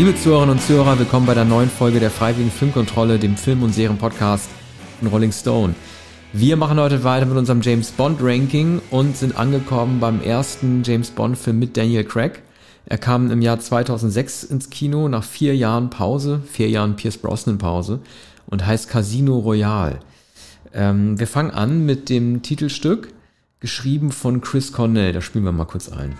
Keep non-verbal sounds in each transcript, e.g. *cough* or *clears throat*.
Liebe Zuhörerinnen und Zuhörer, willkommen bei der neuen Folge der Freiwilligen Filmkontrolle, dem Film- und Serienpodcast von Rolling Stone. Wir machen heute weiter mit unserem James Bond Ranking und sind angekommen beim ersten James Bond Film mit Daniel Craig. Er kam im Jahr 2006 ins Kino nach vier Jahren Pause, vier Jahren Pierce Brosnan Pause und heißt Casino Royale. Ähm, wir fangen an mit dem Titelstück, geschrieben von Chris Cornell. Da spielen wir mal kurz ein.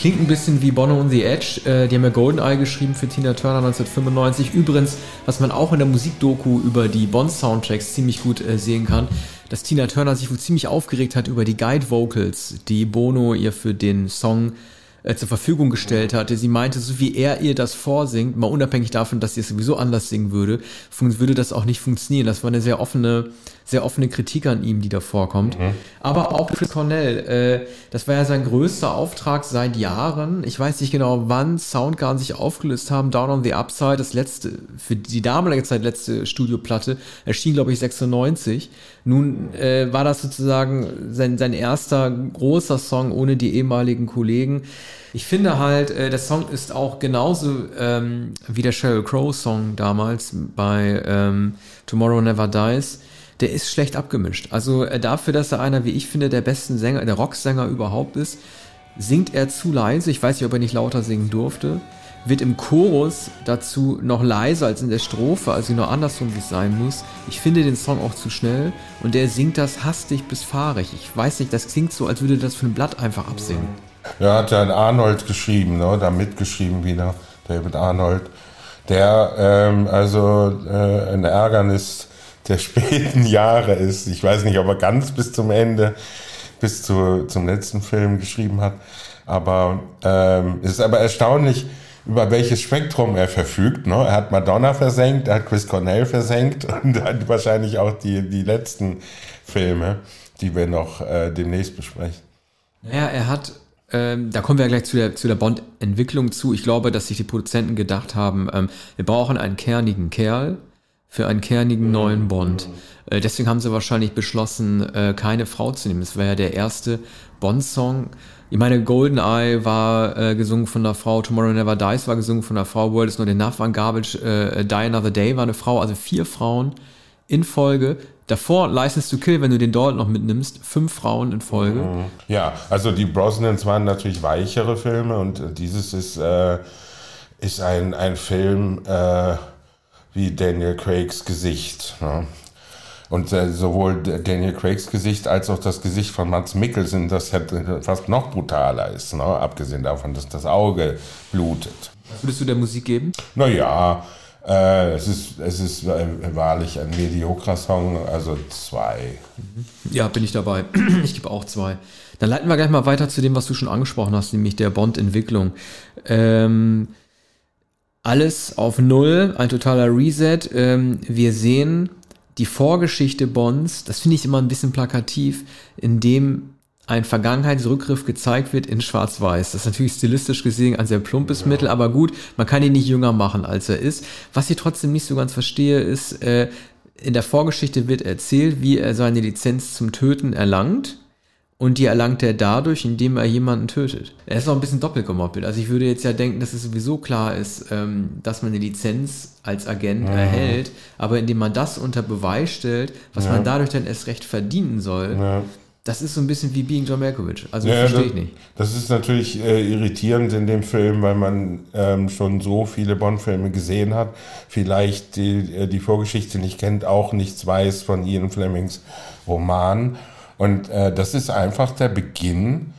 Klingt ein bisschen wie Bono und The Edge. Äh, die haben ja Goldeneye geschrieben für Tina Turner 1995. Übrigens, was man auch in der Musikdoku über die Bond-Soundtracks ziemlich gut äh, sehen kann, dass Tina Turner sich wohl ziemlich aufgeregt hat über die Guide-Vocals, die Bono ihr für den Song äh, zur Verfügung gestellt hatte. Sie meinte, so wie er ihr das vorsingt, mal unabhängig davon, dass sie es sowieso anders singen würde, würde das auch nicht funktionieren. Das war eine sehr offene sehr offene Kritik an ihm, die da vorkommt. Mhm. Aber auch Chris Cornell, äh, das war ja sein größter Auftrag seit Jahren. Ich weiß nicht genau, wann Soundgarden sich aufgelöst haben. Down on the Upside, das letzte, für die damalige Zeit letzte Studioplatte, erschien, glaube ich, 96. Nun äh, war das sozusagen sein, sein erster großer Song ohne die ehemaligen Kollegen. Ich finde halt, äh, der Song ist auch genauso ähm, wie der Sheryl Crow Song damals bei ähm, Tomorrow Never Dies der ist schlecht abgemischt. Also äh, dafür, dass er einer, wie ich finde, der besten Sänger, der Rocksänger überhaupt ist, singt er zu leise. Ich weiß nicht, ob er nicht lauter singen durfte. Wird im Chorus dazu noch leiser als in der Strophe, also nur andersrum, wie es sein muss. Ich finde den Song auch zu schnell und der singt das hastig bis fahrig. Ich weiß nicht, das klingt so, als würde das für ein Blatt einfach absingen. Ja, hat ja Arnold geschrieben, ne? da mitgeschrieben wieder, David Arnold, der ähm, also äh, ein Ärgernis der *laughs* späten Jahre ist. Ich weiß nicht, ob er ganz bis zum Ende, bis zu, zum letzten Film geschrieben hat. Aber ähm, ist aber erstaunlich, über welches Spektrum er verfügt. Ne? Er hat Madonna versenkt, er hat Chris Cornell versenkt *laughs* und hat wahrscheinlich auch die, die letzten Filme, die wir noch äh, demnächst besprechen. Naja, er hat, ähm, da kommen wir ja gleich zu der, zu der Bond-Entwicklung zu. Ich glaube, dass sich die Produzenten gedacht haben, ähm, wir brauchen einen kernigen Kerl, für einen kernigen mhm. neuen Bond. Äh, deswegen haben sie wahrscheinlich beschlossen, äh, keine Frau zu nehmen. Es war ja der erste Bond-Song. Ich meine, GoldenEye war äh, gesungen von einer Frau, Tomorrow Never Dies war gesungen von einer Frau, World is Not Enough war Garbage, äh, Die Another Day war eine Frau, also vier Frauen in Folge. Davor License to Kill, wenn du den dort noch mitnimmst, fünf Frauen in Folge. Mhm. Ja, also die Brosnans waren natürlich weichere Filme und dieses ist, äh, ist ein, ein Film, äh, wie Daniel Craigs Gesicht. Ne? Und äh, sowohl Daniel Craigs Gesicht als auch das Gesicht von Mats Mikkelsen, das halt fast noch brutaler ist, ne? abgesehen davon, dass das Auge blutet. Was würdest du der Musik geben? Naja, äh, es ist, es ist äh, wahrlich ein mediokrer Song, also zwei. Mhm. Ja, bin ich dabei. *clears throat* Ich gebe auch zwei. Dann leiten wir gleich mal weiter zu dem, was du schon angesprochen hast, nämlich der Bond-Entwicklung. Ähm, alles auf Null, ein totaler Reset. Ähm, wir sehen die Vorgeschichte Bonds, das finde ich immer ein bisschen plakativ, in dem ein Vergangenheitsrückgriff gezeigt wird in Schwarz-Weiß. Das ist natürlich stilistisch gesehen ein sehr plumpes ja. Mittel, aber gut, man kann ihn nicht jünger machen, als er ist. Was ich trotzdem nicht so ganz verstehe, ist, äh, in der Vorgeschichte wird erzählt, wie er seine Lizenz zum Töten erlangt und die erlangt er dadurch, indem er jemanden tötet. Er ist auch ein bisschen doppelt gemoppelt. Also ich würde jetzt ja denken, dass es sowieso klar ist, ähm, dass man eine Lizenz als Agent ja. erhält, aber indem man das unter Beweis stellt, was ja. man dadurch dann erst recht verdienen soll, ja. das ist so ein bisschen wie Being John Malkovich. Also verstehe ich nicht. Das ist natürlich äh, irritierend in dem Film, weil man ähm, schon so viele Bond-Filme gesehen hat, vielleicht die, äh, die Vorgeschichte nicht kennt, auch nichts weiß von Ian Flemings Roman und äh, das ist einfach der Beginn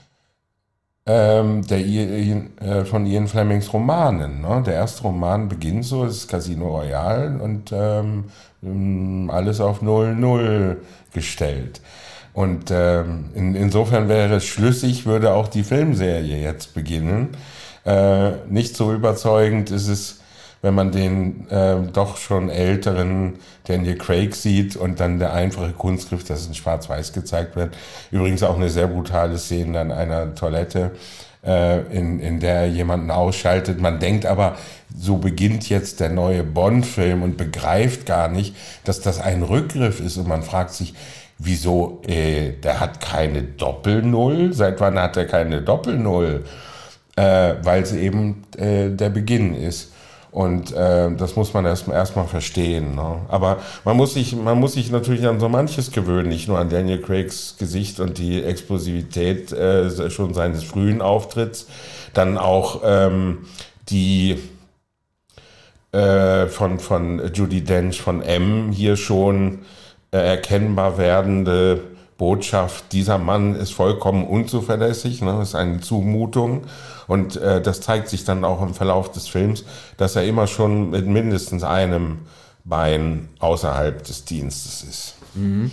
ähm, der, äh, von Ian Flemings Romanen. Ne? Der erste Roman beginnt so, das ist Casino Royale und ähm, alles auf 0-0 gestellt. Und ähm, in, insofern wäre es schlüssig, würde auch die Filmserie jetzt beginnen. Äh, nicht so überzeugend ist es wenn man den äh, doch schon älteren Daniel Craig sieht und dann der einfache Kunstgriff, dass es in Schwarz-Weiß gezeigt wird. Übrigens auch eine sehr brutale Szene an einer Toilette äh, in, in der er jemanden ausschaltet. Man denkt aber, so beginnt jetzt der neue Bond-Film und begreift gar nicht, dass das ein Rückgriff ist und man fragt sich, wieso, äh, der hat keine Doppelnull? Seit wann hat er keine Doppelnull? Äh, weil es eben äh, der Beginn ist. Und äh, das muss man erstmal erst verstehen. Ne? Aber man muss, sich, man muss sich natürlich an so manches gewöhnen, nicht nur an Daniel Craigs Gesicht und die Explosivität äh, schon seines frühen Auftritts, dann auch ähm, die äh, von, von Judy Dench, von M hier schon äh, erkennbar werdende Botschaft, dieser Mann ist vollkommen unzuverlässig, ne, ist eine Zumutung. Und äh, das zeigt sich dann auch im Verlauf des Films, dass er immer schon mit mindestens einem Bein außerhalb des Dienstes ist. Mhm.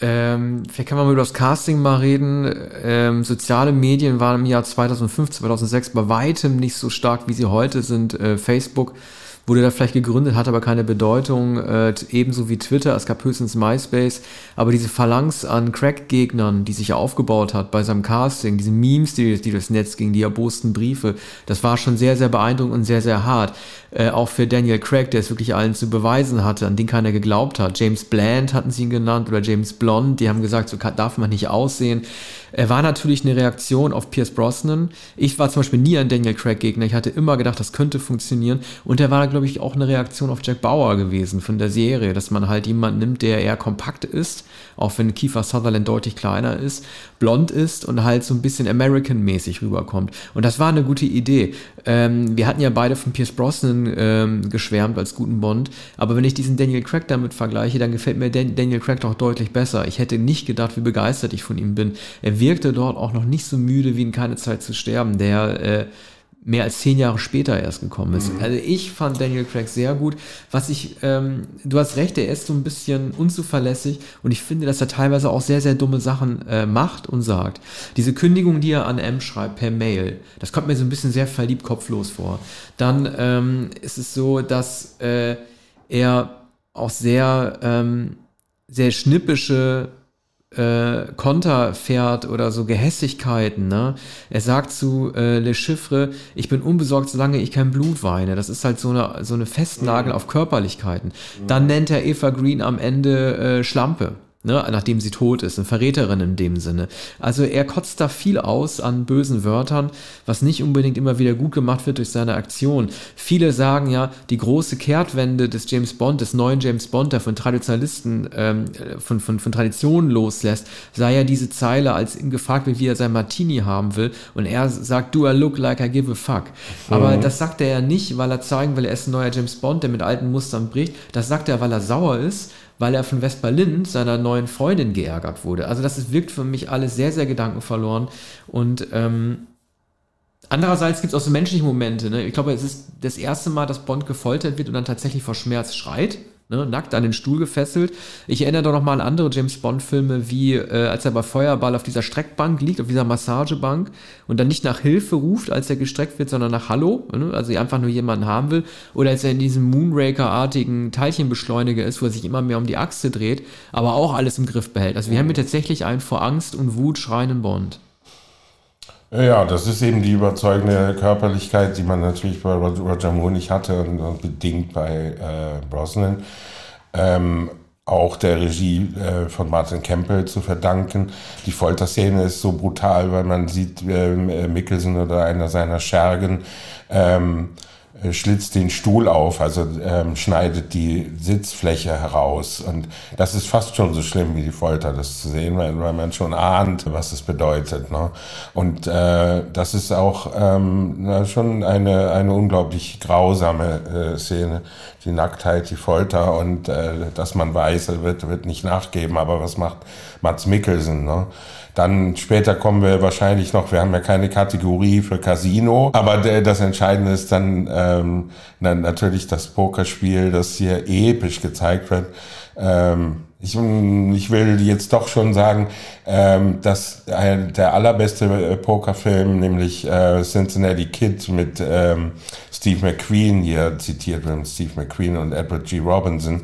Ähm, vielleicht kann man mal über das Casting mal reden. Ähm, soziale Medien waren im Jahr 2005, 2006 bei weitem nicht so stark, wie sie heute sind. Äh, Facebook wurde da vielleicht gegründet, hat aber keine Bedeutung, äh, ebenso wie Twitter, es gab höchstens MySpace, aber diese Phalanx an Crack-Gegnern, die sich aufgebaut hat bei seinem Casting, diese Memes, die, die durchs Netz gingen, die erbosten Briefe, das war schon sehr, sehr beeindruckend und sehr, sehr hart. Äh, auch für Daniel Craig, der es wirklich allen zu beweisen hatte, an den keiner geglaubt hat. James Bland hatten sie ihn genannt oder James Blond, die haben gesagt, so darf man nicht aussehen. Er war natürlich eine Reaktion auf Pierce Brosnan. Ich war zum Beispiel nie ein Daniel Craig-Gegner. Ich hatte immer gedacht, das könnte funktionieren. Und er war, glaube ich, auch eine Reaktion auf Jack Bauer gewesen von der Serie, dass man halt jemanden nimmt, der eher kompakt ist, auch wenn Kiefer Sutherland deutlich kleiner ist, blond ist und halt so ein bisschen American-mäßig rüberkommt. Und das war eine gute Idee. Ähm, wir hatten ja beide von Pierce Brosnan ähm, geschwärmt als guten Bond, aber wenn ich diesen Daniel Craig damit vergleiche, dann gefällt mir Dan Daniel Craig doch deutlich besser. Ich hätte nicht gedacht, wie begeistert ich von ihm bin. Er wirkte dort auch noch nicht so müde wie in Keine Zeit zu sterben, der äh, mehr als zehn Jahre später erst gekommen ist. Mhm. Also ich fand Daniel Craig sehr gut. Was ich, ähm, du hast recht, er ist so ein bisschen unzuverlässig und ich finde, dass er teilweise auch sehr, sehr dumme Sachen äh, macht und sagt. Diese Kündigung, die er an M schreibt per Mail, das kommt mir so ein bisschen sehr verliebt kopflos vor. Dann ähm, ist es so, dass äh, er auch sehr, ähm, sehr schnippische äh, Konter fährt oder so Gehässigkeiten. Ne? Er sagt zu äh, Le Chiffre, ich bin unbesorgt, solange ich kein Blut weine. Das ist halt so eine, so eine Festnagel mhm. auf Körperlichkeiten. Mhm. Dann nennt er Eva Green am Ende äh, Schlampe ne, nachdem sie tot ist, eine Verräterin in dem Sinne. Also er kotzt da viel aus an bösen Wörtern, was nicht unbedingt immer wieder gut gemacht wird durch seine Aktion. Viele sagen ja, die große Kehrtwende des James Bond, des neuen James Bond, der von Traditionalisten, ähm, von, von, von Traditionen loslässt, sei ja diese Zeile, als ihm gefragt wird, wie er sein Martini haben will, und er sagt, do I look like I give a fuck. Mhm. Aber das sagt er ja nicht, weil er zeigen will, er ist ein neuer James Bond, der mit alten Mustern bricht. Das sagt er, weil er sauer ist weil er von West-Berlin, seiner neuen Freundin, geärgert wurde. Also das ist, wirkt für mich alles sehr, sehr gedankenverloren. Und ähm, andererseits gibt es auch so menschliche Momente. Ne? Ich glaube, es ist das erste Mal, dass Bond gefoltert wird und dann tatsächlich vor Schmerz schreit ne, nackt an den Stuhl gefesselt. Ich erinnere doch noch mal an andere James Bond-Filme, wie äh, als er bei Feuerball auf dieser Streckbank liegt, auf dieser Massagebank und dann nicht nach Hilfe ruft, als er gestreckt wird, sondern nach Hallo, ne, also einfach nur jemanden haben will. Oder als er in diesem Moonraker-artigen Teilchenbeschleuniger ist, wo er sich immer mehr um die Achse dreht, aber auch alles im Griff behält. Also wir haben hier tatsächlich einen vor Angst und Wut schreienden Bond. Ja, das ist eben die überzeugende Körperlichkeit, die man natürlich bei Roger Moore nicht hatte und bedingt bei äh, Brosnan. Ähm, auch der Regie äh, von Martin Campbell zu verdanken. Die Folterszene ist so brutal, weil man sieht äh, Mickelson oder einer seiner Schergen ähm, äh, schlitzt den Stuhl auf, also ähm, schneidet die Sitzfläche heraus. Und das ist fast schon so schlimm wie die Folter, das zu sehen, weil, weil man schon ahnt, was es bedeutet. Ne? Und äh, das ist auch ähm, na, schon eine, eine unglaublich grausame äh, Szene. Die Nacktheit, die Folter und äh, dass man weiß, er wird, wird nicht nachgeben. Aber was macht Mats Mikkelsen? Ne? Dann später kommen wir wahrscheinlich noch, wir haben ja keine Kategorie für Casino, aber das Entscheidende ist dann ähm, natürlich das Pokerspiel, das hier episch gezeigt wird. Ähm, ich, ich will jetzt doch schon sagen, ähm, dass der allerbeste äh, Pokerfilm, nämlich äh, Cincinnati Kid mit ähm, Steve McQueen hier zitiert wird, Steve McQueen und Edward G. Robinson,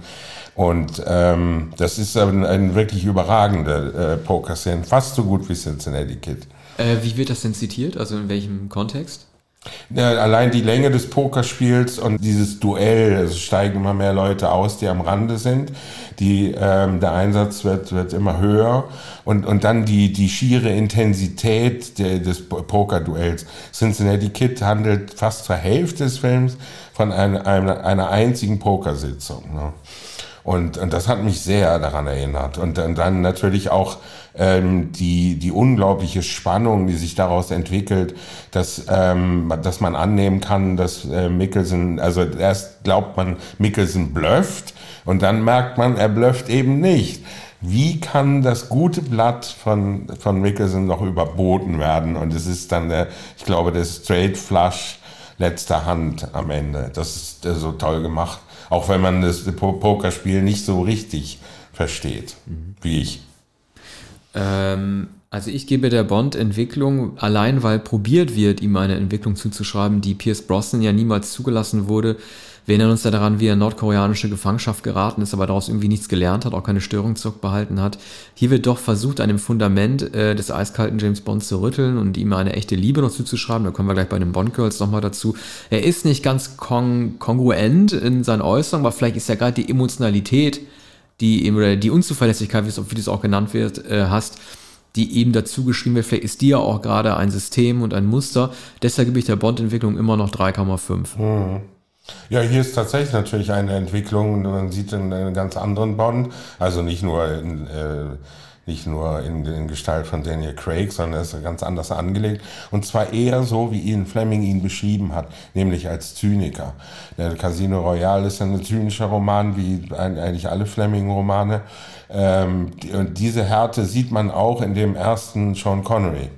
und ähm, das ist ein, ein wirklich überragender äh, Pokerszene, fast so gut wie Cincinnati Kid. Äh, wie wird das denn zitiert? Also in welchem Kontext? Ja, allein die Länge des Pokerspiels und dieses Duell, es steigen immer mehr Leute aus, die am Rande sind. Die, ähm, der Einsatz wird, wird immer höher und, und dann die, die schiere Intensität der, des Pokerduells. Cincinnati Kid handelt fast zur Hälfte des Films von einer, einer, einer einzigen Pokersitzung. Ne? Und, und das hat mich sehr daran erinnert. Und, und dann natürlich auch ähm, die, die unglaubliche Spannung, die sich daraus entwickelt, dass, ähm, dass man annehmen kann, dass äh, Mickelson, also erst glaubt man, Mickelson blufft und dann merkt man, er blufft eben nicht. Wie kann das gute Blatt von, von Mickelson noch überboten werden? Und es ist dann der, ich glaube, der Straight Flush letzter Hand am Ende. Das ist äh, so toll gemacht. Auch wenn man das Pokerspiel nicht so richtig versteht, mhm. wie ich. Ähm, also ich gebe der Bond-Entwicklung allein, weil probiert wird, ihm eine Entwicklung zuzuschreiben, die Pierce Brosnan ja niemals zugelassen wurde. Wir erinnern uns ja daran, wie er in nordkoreanische Gefangenschaft geraten ist, aber daraus irgendwie nichts gelernt hat, auch keine Störung zurückbehalten hat. Hier wird doch versucht, an dem Fundament äh, des eiskalten James Bond zu rütteln und ihm eine echte Liebe noch zuzuschreiben. Da kommen wir gleich bei den Bond Girls nochmal dazu. Er ist nicht ganz kon kongruent in seinen Äußerungen, aber vielleicht ist ja gerade die Emotionalität, die oder die Unzuverlässigkeit, wie das auch genannt wird, äh, hast, die eben dazu geschrieben wird, vielleicht ist die ja auch gerade ein System und ein Muster. Deshalb gebe ich der Bond-Entwicklung immer noch 3,5. Hm. Ja, hier ist tatsächlich natürlich eine Entwicklung. Man sieht einen ganz anderen Bond, also nicht nur in, äh, nicht nur in, in Gestalt von Daniel Craig, sondern er ist ganz anders angelegt. Und zwar eher so, wie Ian Fleming ihn beschrieben hat, nämlich als Zyniker. Der Casino Royale ist ein zynischer Roman, wie eigentlich alle Fleming-Romane. Ähm, und diese Härte sieht man auch in dem ersten Sean Connery.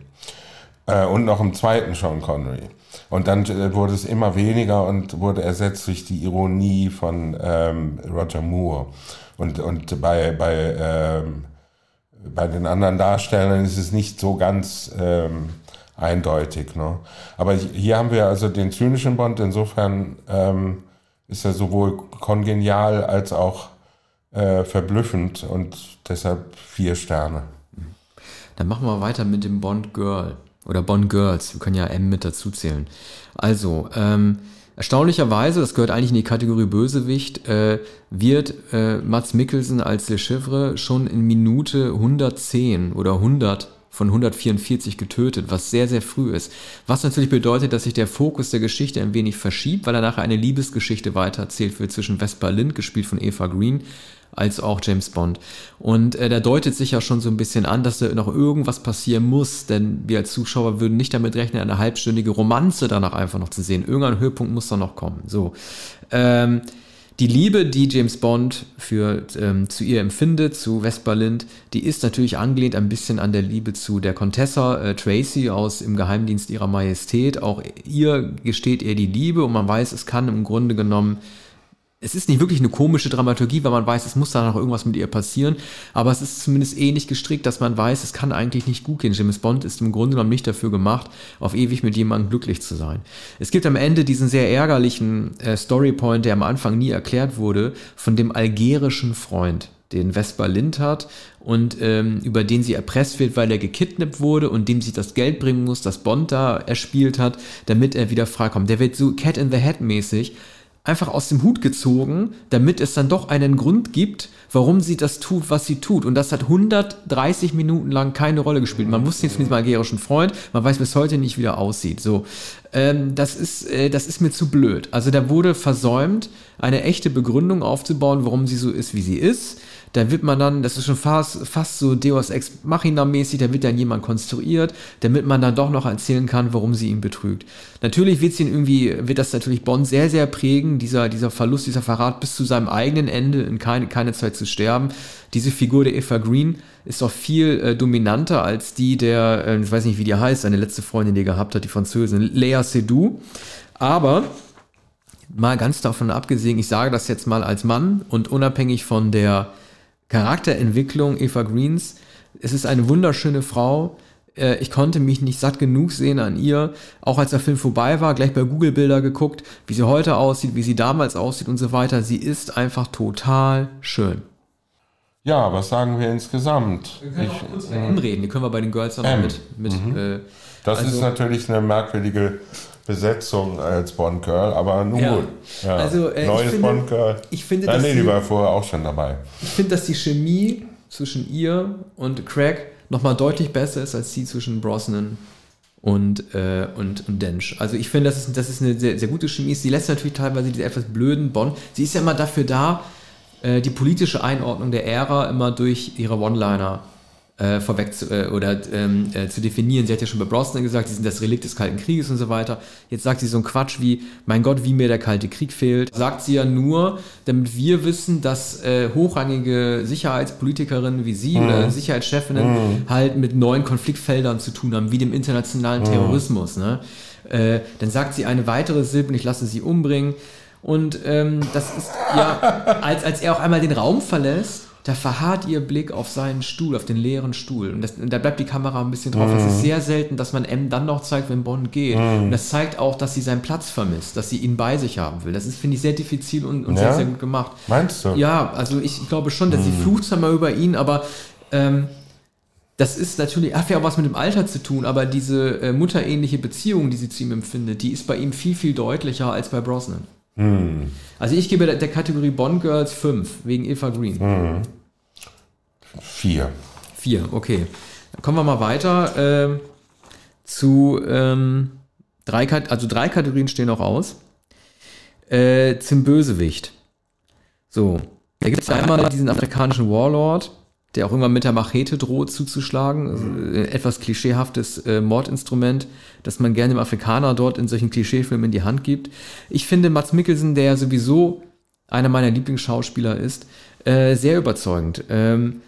Äh, und noch im zweiten Sean Connery. Und dann äh, wurde es immer weniger und wurde ersetzt durch die Ironie von ähm, Roger Moore. Und, und bei, bei, ähm, bei den anderen Darstellern ist es nicht so ganz ähm, eindeutig. Ne? Aber hier haben wir also den zynischen Bond, insofern ähm, ist er sowohl kongenial als auch äh, verblüffend und deshalb vier Sterne. Dann machen wir weiter mit dem Bond Girl. Oder Bonn Girls, wir können ja M mit dazu zählen. Also, ähm, erstaunlicherweise, das gehört eigentlich in die Kategorie Bösewicht, äh, wird äh, Mats Mikkelsen als Le Chivre schon in Minute 110 oder 100 von 144 getötet, was sehr, sehr früh ist. Was natürlich bedeutet, dass sich der Fokus der Geschichte ein wenig verschiebt, weil er nachher eine Liebesgeschichte weitererzählt wird zwischen Vespa Lind, gespielt von Eva Green, als auch James Bond. Und äh, da deutet sich ja schon so ein bisschen an, dass da noch irgendwas passieren muss, denn wir als Zuschauer würden nicht damit rechnen, eine halbstündige Romanze danach einfach noch zu sehen. Irgendein Höhepunkt muss da noch kommen. So. Ähm, die Liebe, die James Bond für, ähm, zu ihr empfindet, zu Vespa Lind, die ist natürlich angelehnt ein bisschen an der Liebe zu der Contessa äh, Tracy aus Im Geheimdienst ihrer Majestät. Auch ihr gesteht ihr die Liebe und man weiß, es kann im Grunde genommen es ist nicht wirklich eine komische Dramaturgie, weil man weiß, es muss da noch irgendwas mit ihr passieren, aber es ist zumindest ähnlich gestrickt, dass man weiß, es kann eigentlich nicht gut gehen. James Bond ist im Grunde genommen nicht dafür gemacht, auf ewig mit jemandem glücklich zu sein. Es gibt am Ende diesen sehr ärgerlichen äh, Storypoint, der am Anfang nie erklärt wurde, von dem algerischen Freund, den Vespa Lind hat und ähm, über den sie erpresst wird, weil er gekidnappt wurde und dem sie das Geld bringen muss, das Bond da erspielt hat, damit er wieder freikommt. Der wird so Cat in the Head mäßig einfach aus dem Hut gezogen, damit es dann doch einen Grund gibt, warum sie das tut, was sie tut. Und das hat 130 Minuten lang keine Rolle gespielt. Man wusste jetzt von diesem algerischen Freund, man weiß bis heute nicht, wie der aussieht. So, ähm, das ist, äh, das ist mir zu blöd. Also da wurde versäumt, eine echte Begründung aufzubauen, warum sie so ist, wie sie ist da wird man dann, das ist schon fast, fast so Deus Ex Machina mäßig, da wird dann jemand konstruiert, damit man dann doch noch erzählen kann, warum sie ihn betrügt. Natürlich wird ihn irgendwie, wird das natürlich Bond sehr, sehr prägen, dieser, dieser Verlust, dieser Verrat bis zu seinem eigenen Ende, in keine, keine Zeit zu sterben. Diese Figur der Eva Green ist auch viel äh, dominanter als die der, äh, ich weiß nicht, wie die heißt, seine letzte Freundin, die er gehabt hat, die Französin, Lea Seydoux. Aber mal ganz davon abgesehen, ich sage das jetzt mal als Mann und unabhängig von der Charakterentwicklung Eva Greens. Es ist eine wunderschöne Frau. Äh, ich konnte mich nicht satt genug sehen an ihr. Auch als der Film vorbei war, gleich bei Google Bilder geguckt, wie sie heute aussieht, wie sie damals aussieht und so weiter. Sie ist einfach total schön. Ja, was sagen wir insgesamt? Wir können ich, auch kurz über M reden, die können wir bei den Girls dann mit. mit mhm. äh, das also, ist natürlich eine merkwürdige Besetzung als Bond Girl, aber nun ja. gut. Ja. Also, äh, Neues finde, Bond Girl. Ich finde, Nein, nee, die war vorher auch schon dabei. Ich finde, dass die Chemie zwischen ihr und Craig nochmal deutlich besser ist als die zwischen Brosnan und, äh, und, und Dench. Also ich finde, das ist, das ist eine sehr, sehr gute Chemie. Sie lässt natürlich teilweise diese etwas blöden Bond. Sie ist ja immer dafür da, äh, die politische Einordnung der Ära immer durch ihre One-Liner äh, vorweg zu, äh, oder ähm, äh, zu definieren. Sie hat ja schon bei Brosnan gesagt, sie sind das Relikt des Kalten Krieges und so weiter. Jetzt sagt sie so ein Quatsch wie, mein Gott, wie mir der Kalte Krieg fehlt. Sagt sie ja nur, damit wir wissen, dass äh, hochrangige Sicherheitspolitikerinnen wie sie mhm. oder Sicherheitschefinnen mhm. halt mit neuen Konfliktfeldern zu tun haben, wie dem internationalen mhm. Terrorismus. Ne? Äh, dann sagt sie eine weitere Silbe und ich lasse sie umbringen. Und ähm, das ist ja, als, als er auch einmal den Raum verlässt, da verharrt ihr Blick auf seinen Stuhl, auf den leeren Stuhl. Und, das, und da bleibt die Kamera ein bisschen drauf. Es ist mhm. sehr selten, dass man M dann noch zeigt, wenn Bond geht. Mm. Und das zeigt auch, dass sie seinen Platz vermisst, dass sie ihn bei sich haben will. Das ist, finde ich, sehr diffizil und, und ja? sehr, sehr gut gemacht. Meinst du? Ja, also ich, ich glaube schon, dass mm. sie mhm. flucht zwar mal über ihn, aber ähm, das ist natürlich, hat ja auch was mit dem Alter zu tun, aber diese äh, mutterähnliche Beziehung, die sie zu ihm empfindet, die ist bei ihm viel, viel deutlicher als bei Brosnan. Hm. Also ich gebe der, Kategorie Bond Girls 5, wegen Eva Green. Hm. Vier. Vier, okay. Dann kommen wir mal weiter äh, zu ähm, drei, also drei Kategorien stehen noch aus. Äh, zum Bösewicht. So, da gibt es einmal diesen afrikanischen Warlord, der auch immer mit der Machete droht zuzuschlagen. Also äh, etwas klischeehaftes äh, Mordinstrument, das man gerne dem Afrikaner dort in solchen Klischeefilmen in die Hand gibt. Ich finde Mats Mikkelsen, der ja sowieso einer meiner Lieblingsschauspieler ist, äh, sehr überzeugend. Ähm,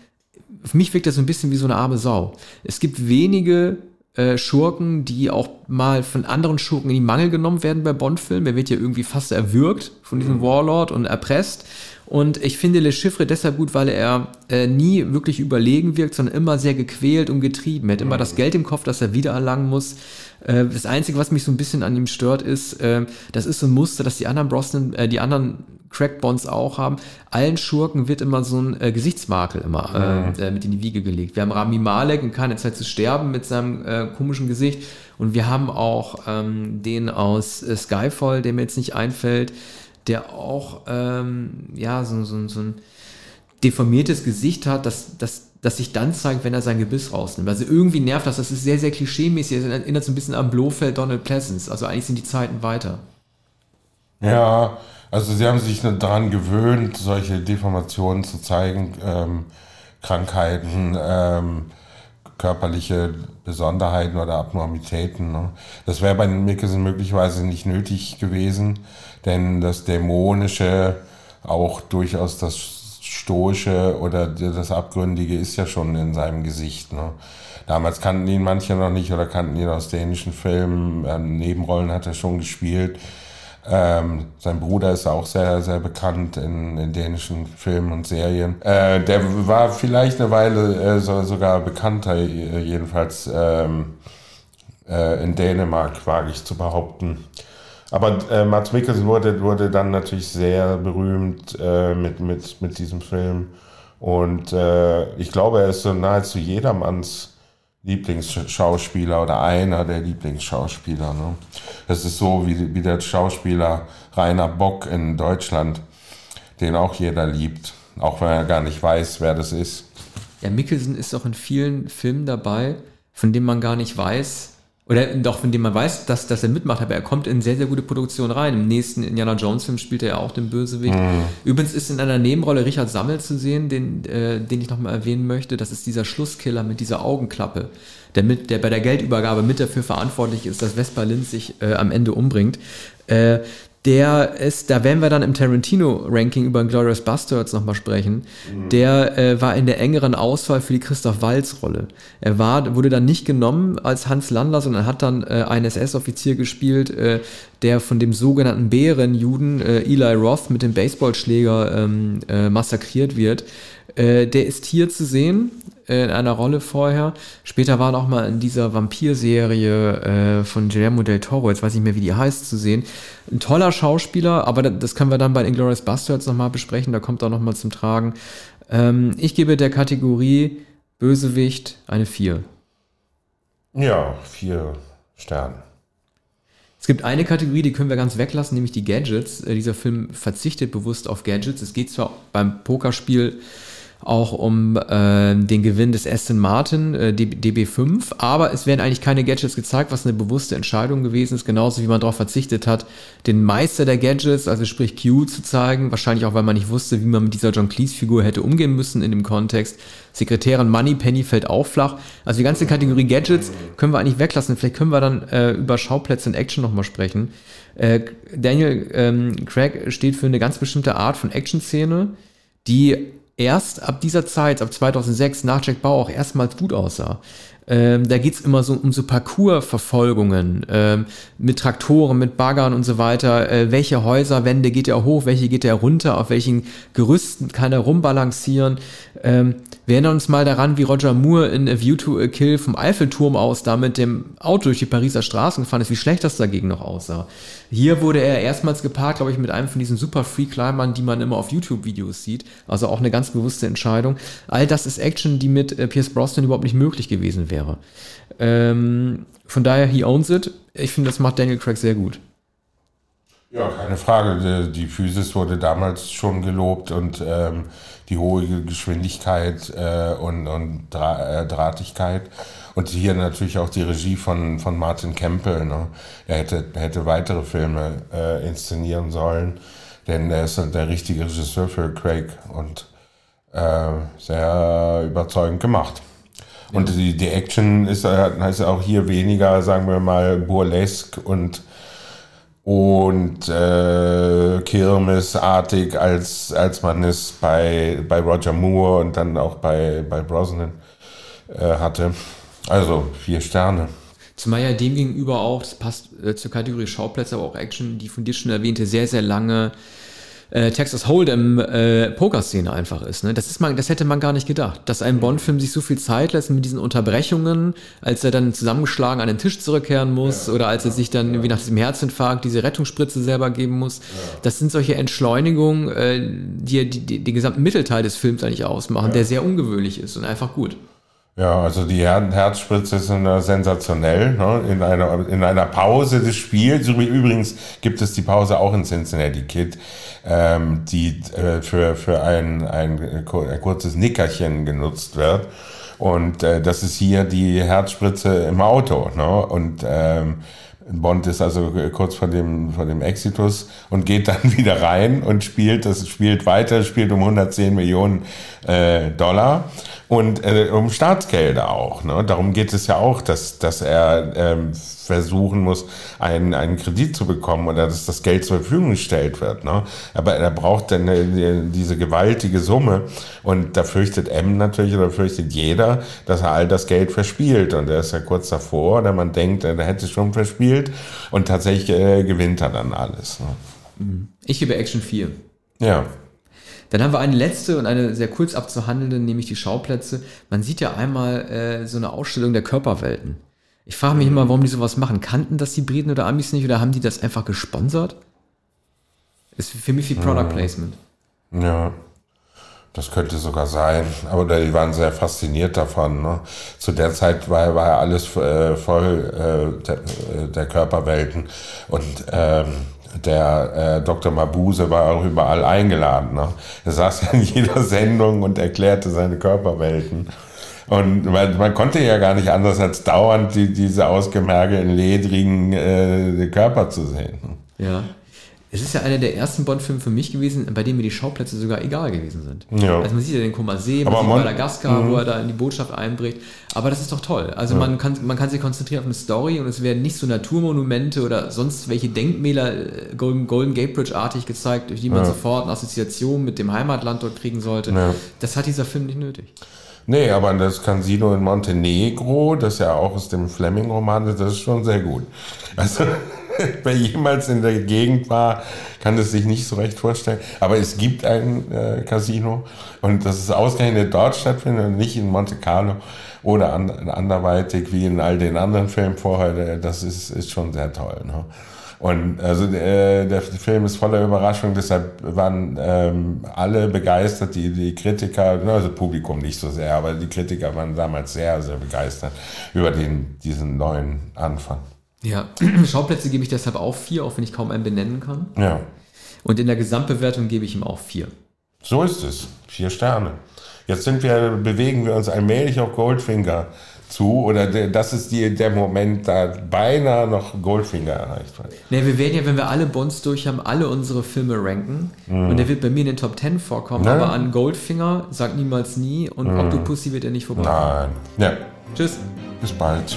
für mich wirkt das so ein bisschen wie so eine arme Sau. Es gibt wenige äh, Schurken, die auch mal von anderen Schurken in die Mangel genommen werden bei Bond-Filmen. Er wird ja irgendwie fast erwürgt von diesem mhm. Warlord und erpresst. Und ich finde Le Chiffre deshalb gut, weil er äh, nie wirklich überlegen wirkt, sondern immer sehr gequält und getrieben. Er hat immer das Geld im Kopf, das er wieder erlangen muss. Äh, das Einzige, was mich so ein bisschen an ihm stört, ist, äh, das ist so ein Muster, dass die anderen Brosnan, äh, die anderen Crackbonds auch haben. Allen Schurken wird immer so ein äh, Gesichtsmakel immer äh, mit in die Wiege gelegt. Wir haben Rami Malek in keine Zeit zu sterben mit seinem äh, komischen Gesicht. Und wir haben auch ähm, den aus äh, Skyfall, der mir jetzt nicht einfällt, der auch ähm, ja so, so, so ein deformiertes Gesicht hat, das, das, das sich dann zeigt, wenn er sein Gebiss rausnimmt. Also irgendwie nervt das, das ist sehr, sehr klischeemäßig, das erinnert so ein bisschen an Blofeld Donald Pleasance. Also eigentlich sind die Zeiten weiter. Ja, also sie haben sich daran gewöhnt, solche Deformationen zu zeigen, ähm, Krankheiten, ähm, körperliche Besonderheiten oder Abnormitäten. Ne? Das wäre bei Mickelson möglicherweise nicht nötig gewesen denn das Dämonische, auch durchaus das Stoische oder das Abgründige ist ja schon in seinem Gesicht. Ne? Damals kannten ihn manche noch nicht oder kannten ihn aus dänischen Filmen. Ähm, Nebenrollen hat er schon gespielt. Ähm, sein Bruder ist auch sehr, sehr bekannt in, in dänischen Filmen und Serien. Äh, der war vielleicht eine Weile äh, so, sogar bekannter, jedenfalls ähm, äh, in Dänemark, wage ich zu behaupten. Aber äh, Mats Mikkelsen wurde, wurde dann natürlich sehr berühmt äh, mit, mit, mit diesem Film. Und äh, ich glaube, er ist so nahezu jedermanns Lieblingsschauspieler oder einer der Lieblingsschauspieler. Ne? Das ist so wie, wie der Schauspieler Rainer Bock in Deutschland, den auch jeder liebt, auch wenn er gar nicht weiß, wer das ist. Ja, Mikkelsen ist auch in vielen Filmen dabei, von denen man gar nicht weiß, oder doch, von dem man weiß, dass, dass er mitmacht, aber er kommt in sehr, sehr gute Produktion rein. Im nächsten Indiana Jones-Film spielt er ja auch den Bösewicht. Mhm. Übrigens ist in einer Nebenrolle Richard Sammel zu sehen, den, äh, den ich nochmal erwähnen möchte. Das ist dieser Schlusskiller mit dieser Augenklappe, der, mit, der bei der Geldübergabe mit dafür verantwortlich ist, dass Vespa Lind sich äh, am Ende umbringt. Äh, der ist, da werden wir dann im Tarantino-Ranking über Glorious Bastards nochmal sprechen, mhm. der äh, war in der engeren Auswahl für die Christoph Walz-Rolle. Er war, wurde dann nicht genommen als Hans Landler, sondern hat dann äh, einen SS-Offizier gespielt, äh, der von dem sogenannten Bärenjuden äh, Eli Roth mit dem Baseballschläger ähm, äh, massakriert wird. Äh, der ist hier zu sehen in einer Rolle vorher. Später war er auch mal in dieser Vampir-Serie äh, von Guillermo del Toro, jetzt weiß ich nicht mehr, wie die heißt, zu sehen. Ein toller Schauspieler, aber das können wir dann bei Inglourious Bastards nochmal besprechen, da kommt er nochmal zum Tragen. Ähm, ich gebe der Kategorie Bösewicht eine 4. Ja, vier Sterne. Es gibt eine Kategorie, die können wir ganz weglassen, nämlich die Gadgets. Äh, dieser Film verzichtet bewusst auf Gadgets. Es geht zwar beim Pokerspiel auch um äh, den Gewinn des Aston Martin äh, DB5, aber es werden eigentlich keine Gadgets gezeigt, was eine bewusste Entscheidung gewesen ist, genauso wie man darauf verzichtet hat, den Meister der Gadgets, also sprich Q, zu zeigen, wahrscheinlich auch, weil man nicht wusste, wie man mit dieser John Cleese-Figur hätte umgehen müssen in dem Kontext. Sekretärin Money Penny fällt auch flach. Also die ganze Kategorie Gadgets können wir eigentlich weglassen. Vielleicht können wir dann äh, über Schauplätze und Action nochmal sprechen. Äh, Daniel ähm, Craig steht für eine ganz bestimmte Art von Action-Szene, die erst ab dieser Zeit, ab 2006, nach Jack Bauer auch erstmals gut aussah. Ähm, da geht's immer so um so Parcoursverfolgungen ähm, mit Traktoren, mit Baggern und so weiter. Äh, welche Häuserwände geht er hoch, welche geht er runter, auf welchen Gerüsten kann er rumbalancieren. Ähm, wir erinnern uns mal daran, wie Roger Moore in A View to a Kill vom Eiffelturm aus da mit dem Auto durch die Pariser Straßen gefahren ist, wie schlecht das dagegen noch aussah. Hier wurde er erstmals gepaart, glaube ich, mit einem von diesen super Free-Climbern, die man immer auf YouTube-Videos sieht. Also auch eine ganz bewusste Entscheidung. All das ist Action, die mit äh, Pierce Brosnan überhaupt nicht möglich gewesen wäre. Ähm, von daher, he owns it. Ich finde, das macht Daniel Craig sehr gut. Ja, keine Frage. Die Physis wurde damals schon gelobt und ähm, die hohe Geschwindigkeit äh, und, und Dra äh, Drahtigkeit. Und hier natürlich auch die Regie von, von Martin Campbell. Ne? Er hätte, hätte weitere Filme äh, inszenieren sollen, denn er ist der richtige Regisseur für Craig und äh, sehr überzeugend gemacht. Und die, die Action ist, ist auch hier weniger, sagen wir mal, burlesque und und äh, Kirmesartig, als, als man es bei, bei Roger Moore und dann auch bei, bei Brosnan äh, hatte. Also vier Sterne. Zumal ja dem gegenüber auch, das passt äh, zur Kategorie Schauplätze, aber auch Action, die von dir schon erwähnte, sehr, sehr lange äh, Texas Hold'em äh, Pokerszene einfach ist. Ne? Das ist man, das hätte man gar nicht gedacht, dass ein Bond-Film sich so viel Zeit lässt mit diesen Unterbrechungen, als er dann zusammengeschlagen an den Tisch zurückkehren muss ja. oder als er sich dann irgendwie nach diesem Herzinfarkt diese Rettungsspritze selber geben muss. Ja. Das sind solche Entschleunigungen, äh, die, die, die den gesamten Mittelteil des Films eigentlich ausmachen, ja. der sehr ungewöhnlich ist und einfach gut. Ja, also die Her Herzspritze sind sensationell. Ne? In, einer, in einer Pause des Spiels, übrigens gibt es die Pause auch in Cincinnati Kid, ähm, die äh, für, für ein, ein, ein kurzes Nickerchen genutzt wird. Und äh, das ist hier die Herzspritze im Auto. Ne? Und ähm, Bond ist also kurz vor dem, vor dem Exitus und geht dann *laughs* wieder rein und spielt, das spielt weiter, spielt um 110 Millionen äh, Dollar und äh, um Staatsgelder auch. Ne? Darum geht es ja auch, dass, dass er ähm, versuchen muss, einen, einen Kredit zu bekommen oder dass das Geld zur Verfügung gestellt wird. Ne? Aber er braucht dann äh, diese gewaltige Summe und da fürchtet M natürlich oder fürchtet jeder, dass er all das Geld verspielt und er ist ja kurz davor oder man denkt, er hätte es schon verspielt und tatsächlich äh, gewinnt er dann alles. Ne? Ich gebe Action 4. Ja. Dann haben wir eine letzte und eine sehr kurz abzuhandelnde, nämlich die Schauplätze. Man sieht ja einmal äh, so eine Ausstellung der Körperwelten. Ich frage mich immer, warum die sowas machen. Kannten das die Briten oder Amis nicht oder haben die das einfach gesponsert? Ist für mich wie Product Placement. Ja, das könnte sogar sein. Aber die waren sehr fasziniert davon. Ne? Zu der Zeit war, war ja alles äh, voll äh, der, äh, der, Körperwelten. Und ähm, der äh, Dr. Mabuse war auch überall eingeladen. Ne? Er saß in jeder *laughs* Sendung und erklärte seine Körperwelten. Und man, man konnte ja gar nicht anders als dauernd die, diese ausgemergelten, ledrigen äh, Körper zu sehen. Ja. Es ist ja einer der ersten Bond-Filme für mich gewesen, bei dem mir die Schauplätze sogar egal gewesen sind. Ja. Also man sieht ja den Koma See, man sieht Madagaskar, wo er da in die Botschaft einbricht. Aber das ist doch toll. Also ja. man, kann, man kann sich konzentrieren auf eine Story und es werden nicht so Naturmonumente oder sonst welche Denkmäler äh, Golden, Golden Gate Bridge-artig gezeigt, durch die man ja. sofort eine Assoziation mit dem Heimatland dort kriegen sollte. Das hat dieser Film nicht nötig. Nee, aber das Casino in Montenegro, das ja auch aus dem Fleming-Roman ist, das ist schon sehr gut. Also *laughs* wer jemals in der Gegend war, kann es sich nicht so recht vorstellen. Aber es gibt ein äh, Casino und das ist ausgerechnet dort stattfindet und nicht in Monte Carlo oder an, anderweitig wie in all den anderen Filmen vorher. Das ist, ist schon sehr toll. Ne? Und also äh, der Film ist voller Überraschung, deshalb waren ähm, alle begeistert, die, die Kritiker, also Publikum nicht so sehr, aber die Kritiker waren damals sehr, sehr begeistert über den, diesen neuen Anfang. Ja, Schauplätze gebe ich deshalb auch vier, auch wenn ich kaum einen benennen kann. Ja. Und in der Gesamtbewertung gebe ich ihm auch vier. So ist es. Vier Sterne. Jetzt sind wir, bewegen wir uns allmählich auf Goldfinger zu oder der, das ist die, der Moment, da beinahe noch Goldfinger erreicht wird. Ne, wir werden ja, wenn wir alle Bonds durch haben, alle unsere Filme ranken mm. und der wird bei mir in den Top 10 vorkommen, ne? aber an Goldfinger sagt niemals nie und mm. Octopussy wird er nicht vorbei. Nein. Ja. Tschüss. Bis bald.